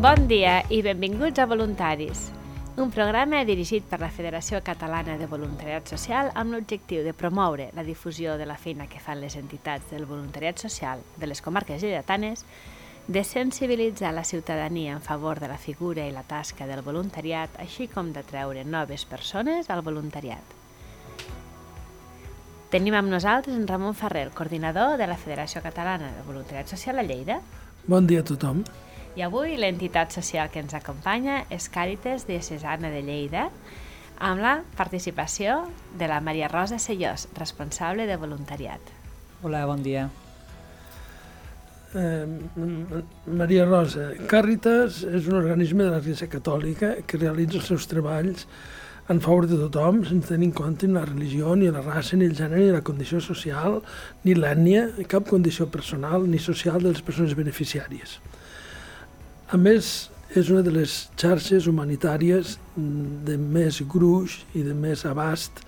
Bon dia i benvinguts a Voluntaris, un programa dirigit per la Federació Catalana de Voluntariat Social amb l'objectiu de promoure la difusió de la feina que fan les entitats del voluntariat social de les comarques lleidatanes, de sensibilitzar la ciutadania en favor de la figura i la tasca del voluntariat, així com de treure noves persones al voluntariat. Tenim amb nosaltres en Ramon Ferrer, coordinador de la Federació Catalana de Voluntariat Social a Lleida. Bon dia a tothom. I avui l'entitat social que ens acompanya és Càritas Diocesana de Lleida, amb la participació de la Maria Rosa Sellós, responsable de voluntariat. Hola, bon dia. Eh, Maria Rosa, Càritas és un organisme de l'Església Catòlica que realitza els seus treballs en favor de tothom, sense tenir en compte ni la religió, ni la raça, ni el gènere, ni la condició social, ni l'ètnia, cap condició personal ni social de les persones beneficiàries. A més, és una de les xarxes humanitàries de més gruix i de més abast,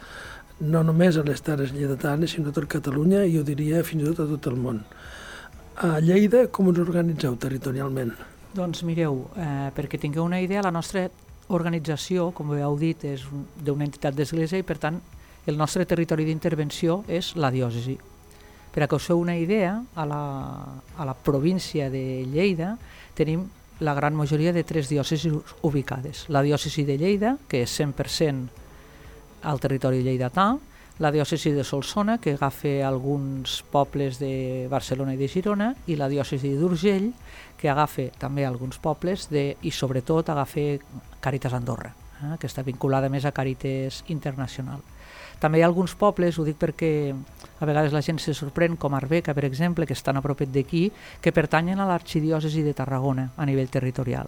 no només a les Terres Lleidatanes, sinó a tot Catalunya i jo diria fins i tot a tot el món. A Lleida, com us organitzeu territorialment? Doncs mireu, eh, perquè tingueu una idea, la nostra organització, com heu dit, és d'una entitat d'església i per tant el nostre territori d'intervenció és la diòcesi. Per a que us feu una idea, a la, a la província de Lleida tenim la gran majoria de tres diòcesis ubicades. La diòcesi de Lleida, que és 100% al territori lleidatà, la diòcesi de Solsona, que agafa alguns pobles de Barcelona i de Girona, i la diòcesi d'Urgell, que agafa també alguns pobles de, i sobretot agafa Càritas Andorra, eh, que està vinculada més a Càritas Internacional. També hi ha alguns pobles, ho dic perquè a vegades la gent se sorprèn, com Arbeca, per exemple, que estan a propet d'aquí, que pertanyen a l'arxidiòcesi de Tarragona a nivell territorial.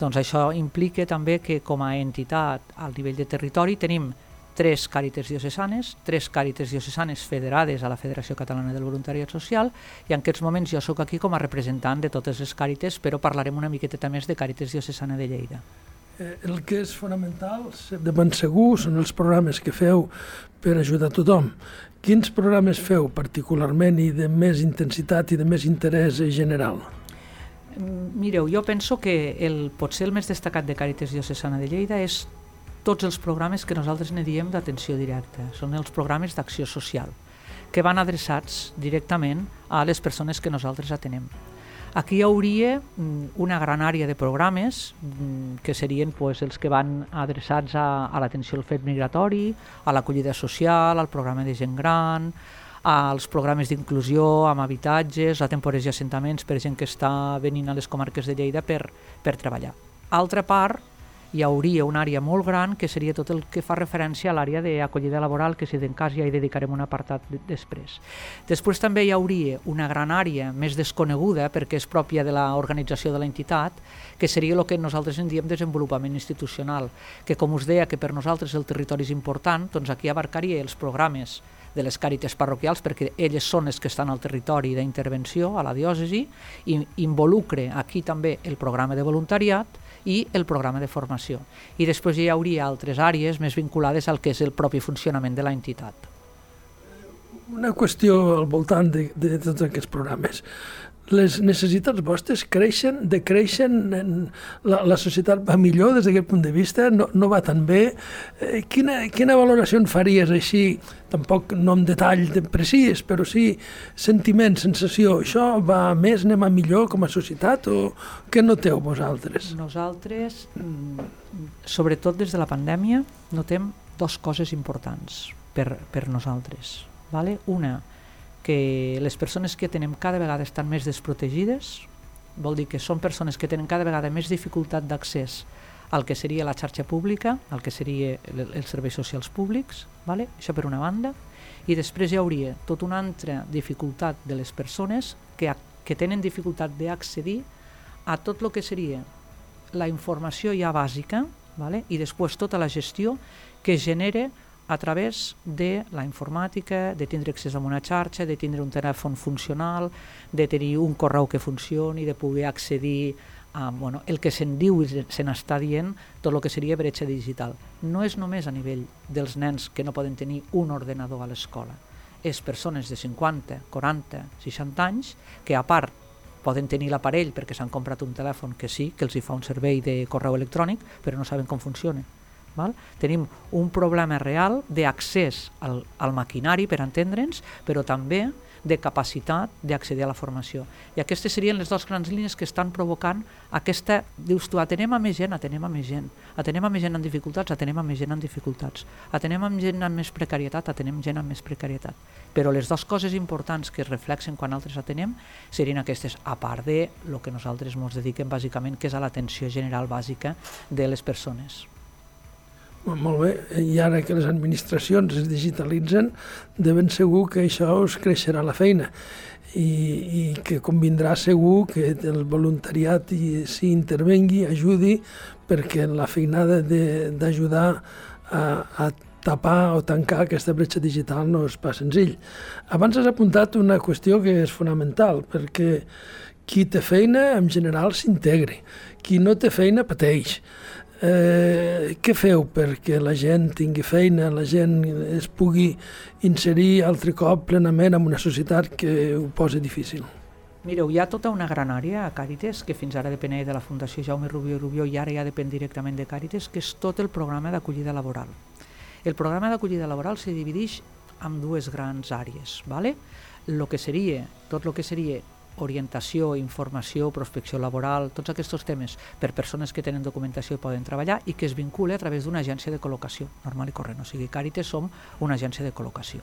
Doncs això implica també que com a entitat al nivell de territori tenim tres càrites diocesanes, tres càrites diocesanes federades a la Federació Catalana del Voluntariat Social i en aquests moments jo sóc aquí com a representant de totes les càrites, però parlarem una miqueta més de càrites diocesana de Lleida. Eh, el que és fonamental, de ben segur, són els programes que feu per ajudar tothom. Quins programes feu particularment i de més intensitat i de més interès general? Mireu, jo penso que el, potser el més destacat de Càritas Diocesana de Lleida és tots els programes que nosaltres ne diem d'atenció directa. Són els programes d'acció social, que van adreçats directament a les persones que nosaltres atenem. Aquí hi hauria mm, una gran àrea de programes mm, que serien pues, els que van adreçats a, a l'atenció al fet migratori, a l'acollida social, al programa de gent gran, als programes d'inclusió amb habitatges, a temporers i assentaments per gent que està venint a les comarques de Lleida per, per treballar. Altra part hi hauria una àrea molt gran que seria tot el que fa referència a l'àrea d'acollida laboral, que si d'en cas ja hi dedicarem un apartat després. Després també hi hauria una gran àrea més desconeguda, perquè és pròpia de l'organització de l'entitat, que seria el que nosaltres en diem desenvolupament institucional, que com us deia que per nosaltres el territori és important, doncs aquí abarcaria els programes de les càrites parroquials perquè elles són les que estan al territori d'intervenció, a la diòcesi, i involucre aquí també el programa de voluntariat i el programa de formació. I després hi hauria altres àrees més vinculades al que és el propi funcionament de la entitat. Una qüestió al voltant de, de tots aquests programes les necessitats vostres creixen, decreixen, la, la societat va millor des d'aquest punt de vista, no, no va tan bé. Eh, quina, quina valoració en faries així, tampoc no en detall de precís, però sí sentiment, sensació, això va més, anem a millor com a societat o què noteu vosaltres? Nosaltres, mm, sobretot des de la pandèmia, notem dos coses importants per, per nosaltres. Vale? Una, que les persones que tenen cada vegada estan més desprotegides, vol dir que són persones que tenen cada vegada més dificultat d'accés al que seria la xarxa pública, al que seria els serveis socials públics, vale? això per una banda, i després hi hauria tota una altra dificultat de les persones que, que tenen dificultat d'accedir a tot el que seria la informació ja bàsica vale? i després tota la gestió que genera a través de la informàtica, de tindre accés a una xarxa, de tindre un telèfon funcional, de tenir un correu que funcioni, de poder accedir a bueno, el que se'n diu i se n'està dient, tot el que seria bretxa digital. No és només a nivell dels nens que no poden tenir un ordenador a l'escola, és persones de 50, 40, 60 anys que a part poden tenir l'aparell perquè s'han comprat un telèfon que sí, que els hi fa un servei de correu electrònic, però no saben com funciona. Val? Tenim un problema real d'accés al, al maquinari, per entendre'ns, però també de capacitat d'accedir a la formació. I aquestes serien les dues grans línies que estan provocant aquesta... Dius tu, atenem a més gent, atenem a més gent. Atenem a més gent amb dificultats, atenem a més gent amb dificultats. Atenem a gent amb més precarietat, atenem gent amb més precarietat. Però les dues coses importants que es reflexen quan altres atenem serien aquestes, a part de lo que nosaltres ens dediquem bàsicament, que és a l'atenció general bàsica de les persones. Molt bé, i ara que les administracions es digitalitzen, de ben segur que això us creixerà la feina i, i que convindrà segur que el voluntariat s'hi intervengui, ajudi, perquè la feinada d'ajudar a, a tapar o tancar aquesta bretxa digital no és pas senzill. Abans has apuntat una qüestió que és fonamental, perquè qui té feina en general s'integri, qui no té feina pateix. Eh, què feu perquè la gent tingui feina, la gent es pugui inserir altre cop plenament en una societat que ho posa difícil? Mireu, hi ha tota una gran àrea a Càritas, que fins ara depenia de la Fundació Jaume Rubió i Rubió i ara ja depèn directament de Càritas, que és tot el programa d'acollida laboral. El programa d'acollida laboral se divideix en dues grans àrees. ¿vale? Lo que seria, tot el que seria orientació, informació, prospecció laboral, tots aquests temes per persones que tenen documentació i poden treballar i que es vincule a través d'una agència de col·locació, normal i corrent. O sigui, Càritas som una agència de col·locació.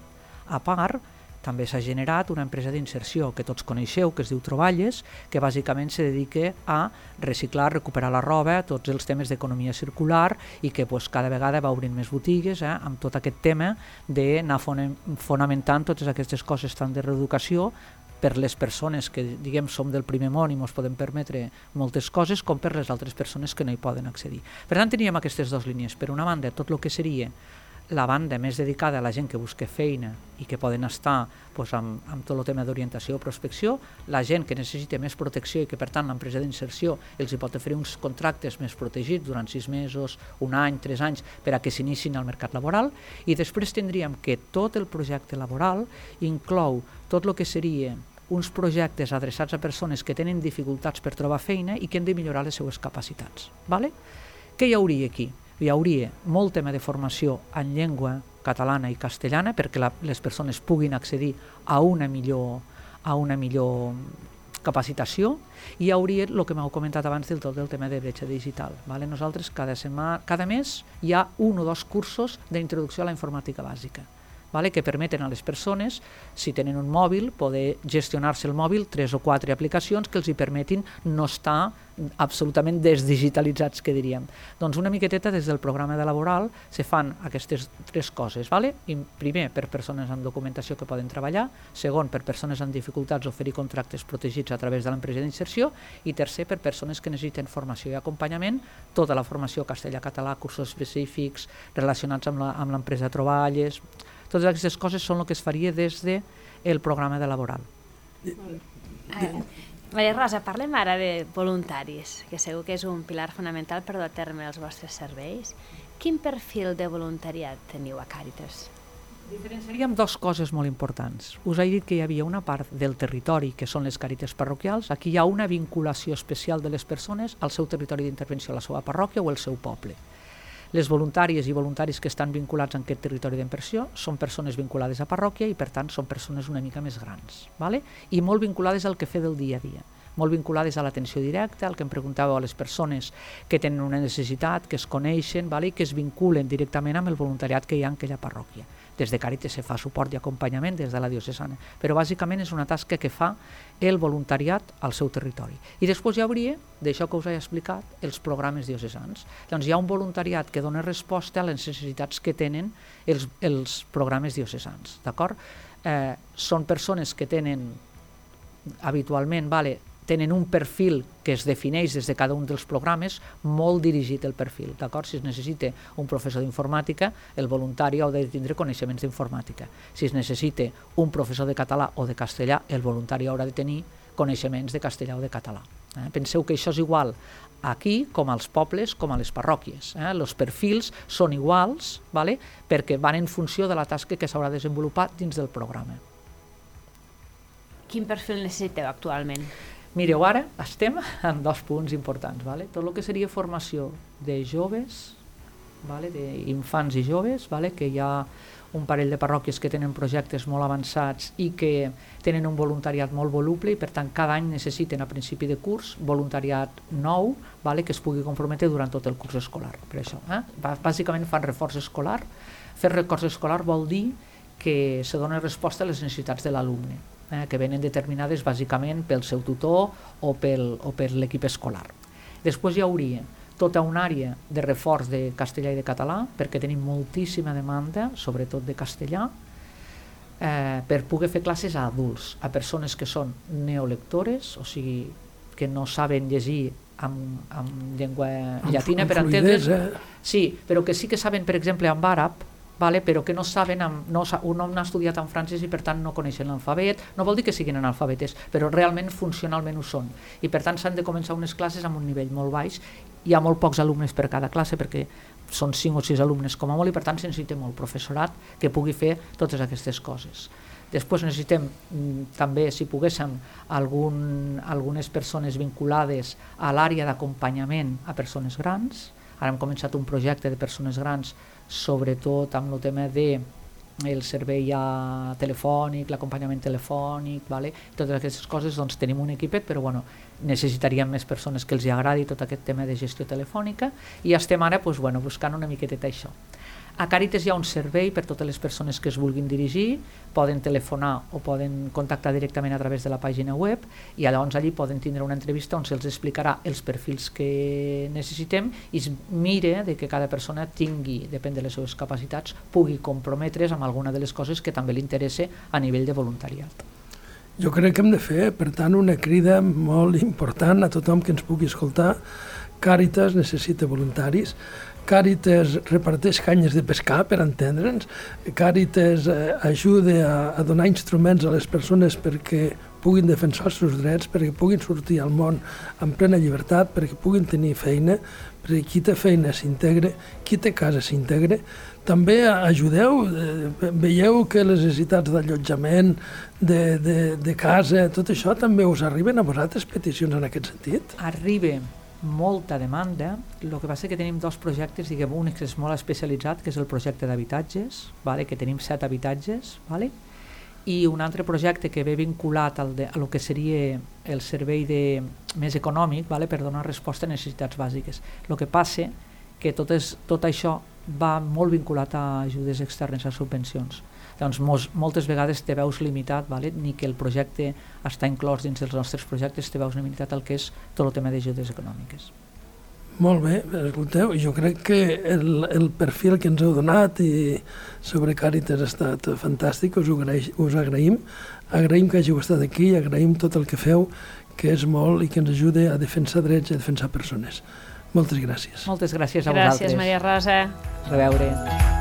A part, també s'ha generat una empresa d'inserció que tots coneixeu, que es diu Troballes, que bàsicament se dedica a reciclar, recuperar la roba, tots els temes d'economia circular i que pues, cada vegada va obrint més botigues eh, amb tot aquest tema d'anar fonamentant totes aquestes coses tant de reeducació per les persones que diguem som del primer món i ens podem permetre moltes coses com per les altres persones que no hi poden accedir. Per tant, teníem aquestes dues línies. Per una banda, tot el que seria la banda més dedicada a la gent que busca feina i que poden estar pues, amb, amb tot el tema d'orientació o prospecció, la gent que necessita més protecció i que per tant l'empresa d'inserció els hi pot oferir uns contractes més protegits durant sis mesos, un any, tres anys, per a que s'inicin al mercat laboral i després tindríem que tot el projecte laboral inclou tot el que seria uns projectes adreçats a persones que tenen dificultats per trobar feina i que han de millorar les seues capacitats. Vale? Què hi hauria aquí? Hi hauria molt tema de formació en llengua catalana i castellana perquè la, les persones puguin accedir a una millor, a una millor capacitació i hi hauria el que m'heu comentat abans del tot del tema de bretxa digital. Vale? Nosaltres cada, setmana, cada mes hi ha un o dos cursos d'introducció a la informàtica bàsica vale? que permeten a les persones, si tenen un mòbil, poder gestionar-se el mòbil, tres o quatre aplicacions que els hi permetin no estar absolutament desdigitalitzats, que diríem. Doncs una miqueteta des del programa de laboral se fan aquestes tres coses. Vale? I primer, per persones amb documentació que poden treballar, segon, per persones amb dificultats oferir contractes protegits a través de l'empresa d'inserció i tercer, per persones que necessiten formació i acompanyament, tota la formació castellà-català, cursos específics relacionats amb l'empresa de treballes, totes aquestes coses són el que es faria des del de programa de laboral. Eh, Maria Rosa, parlem ara de voluntaris, que segur que és un pilar fonamental per dur a terme els vostres serveis. Quin perfil de voluntariat teniu a Càritas? Diferenciaríem dues coses molt importants. Us he dit que hi havia una part del territori, que són les càrites parroquials. Aquí hi ha una vinculació especial de les persones al seu territori d'intervenció, a la seva parròquia o al seu poble. Les voluntàries i voluntaris que estan vinculats en aquest territori d'inversió són persones vinculades a parròquia i per tant són persones una mica més grans vale? i molt vinculades al que fer del dia a dia molt vinculades a l'atenció directa, al que em preguntàveu a les persones que tenen una necessitat, que es coneixen vale? i que es vinculen directament amb el voluntariat que hi ha en aquella parròquia. Des de Càritas se fa suport i acompanyament des de la diocesana, però bàsicament és una tasca que fa el voluntariat al seu territori. I després hi hauria, d'això que us he explicat, els programes diocesans. Doncs hi ha un voluntariat que dona resposta a les necessitats que tenen els, els programes diocesans. D'acord? Eh, són persones que tenen habitualment vale, tenen un perfil que es defineix des de cada un dels programes molt dirigit el perfil, d'acord? Si es necessita un professor d'informàtica, el voluntari ha de tindre coneixements d'informàtica. Si es necessita un professor de català o de castellà, el voluntari haurà de tenir coneixements de castellà o de català. Eh? Penseu que això és igual aquí com als pobles, com a les parròquies. Eh? Els perfils són iguals vale? perquè van en funció de la tasca que s'haurà desenvolupat dins del programa. Quin perfil necessiteu actualment? Mireu, ara estem en dos punts importants. Vale? Tot el que seria formació de joves, vale? d'infants i joves, vale? que hi ha un parell de parròquies que tenen projectes molt avançats i que tenen un voluntariat molt voluble i per tant cada any necessiten a principi de curs voluntariat nou vale? que es pugui comprometre durant tot el curs escolar. Per això, eh? Bàsicament fan reforç escolar. Fer reforç escolar vol dir que se dona resposta a les necessitats de l'alumne, eh? que venen determinades bàsicament pel seu tutor o, pel, o per l'equip escolar. Després hi hauria tota una àrea de reforç de castellà i de català, perquè tenim moltíssima demanda, sobretot de castellà, eh, per poder fer classes a adults, a persones que són neolectores, o sigui, que no saben llegir amb, amb llengua llatina, per entendre's. Eh? Sí, però que sí que saben, per exemple, amb àrab, vale? però que no saben, no, no ha estudiat en francès i per tant no coneixen l'alfabet, no vol dir que siguin analfabetes, però realment funcionalment ho són. I per tant s'han de començar unes classes amb un nivell molt baix, hi ha molt pocs alumnes per cada classe perquè són 5 o 6 alumnes com a molt i per tant se necessita molt professorat que pugui fer totes aquestes coses. Després necessitem mm, també, si poguéssim, algun, algunes persones vinculades a l'àrea d'acompanyament a persones grans. Ara hem començat un projecte de persones grans sobretot amb el tema de el servei ja telefònic, l'acompanyament telefònic, vale? totes aquestes coses, doncs tenim un equipet, però bueno, necessitaríem més persones que els agradi tot aquest tema de gestió telefònica i estem ara doncs, bueno, buscant una miqueta això. A Càritas hi ha un servei per totes les persones que es vulguin dirigir, poden telefonar o poden contactar directament a través de la pàgina web i llavors allí poden tindre una entrevista on se'ls explicarà els perfils que necessitem i es mire de que cada persona tingui, depèn de les seves capacitats, pugui comprometre's amb alguna de les coses que també li interessa a nivell de voluntariat. Jo crec que hem de fer, per tant, una crida molt important a tothom que ens pugui escoltar. Càritas necessita voluntaris Càritas reparteix canyes de pescar, per entendre'ns. Càritas eh, ajuda a, a donar instruments a les persones perquè puguin defensar els seus drets, perquè puguin sortir al món amb plena llibertat, perquè puguin tenir feina, perquè qui té feina s'integre, qui té casa s'integre. També ajudeu, eh, veieu que les necessitats d'allotjament, de, de, de casa, tot això també us arriben a vosaltres peticions en aquest sentit? Arriben, molta demanda, el que passa que tenim dos projectes, diguem, un que és molt especialitzat, que és el projecte d'habitatges, vale? que tenim set habitatges, vale? i un altre projecte que ve vinculat al de, a lo que seria el servei de, més econòmic vale? per donar resposta a necessitats bàsiques. El que passa que tot, és, tot això va molt vinculat a ajudes externes, a subvencions doncs mos, moltes vegades te veus limitat, vale? ni que el projecte està inclòs dins dels nostres projectes, te veus limitat al que és tot el tema d'ajudes econòmiques. Molt bé, escolteu, jo crec que el, el perfil que ens heu donat i sobre Càritas ha estat fantàstic, us, agraï, us agraïm, agraïm que hàgiu estat aquí, agraïm tot el que feu, que és molt i que ens ajuda a defensar drets i a defensar persones. Moltes gràcies. Moltes gràcies a gràcies, vosaltres. Gràcies, Maria Rosa. A reveure.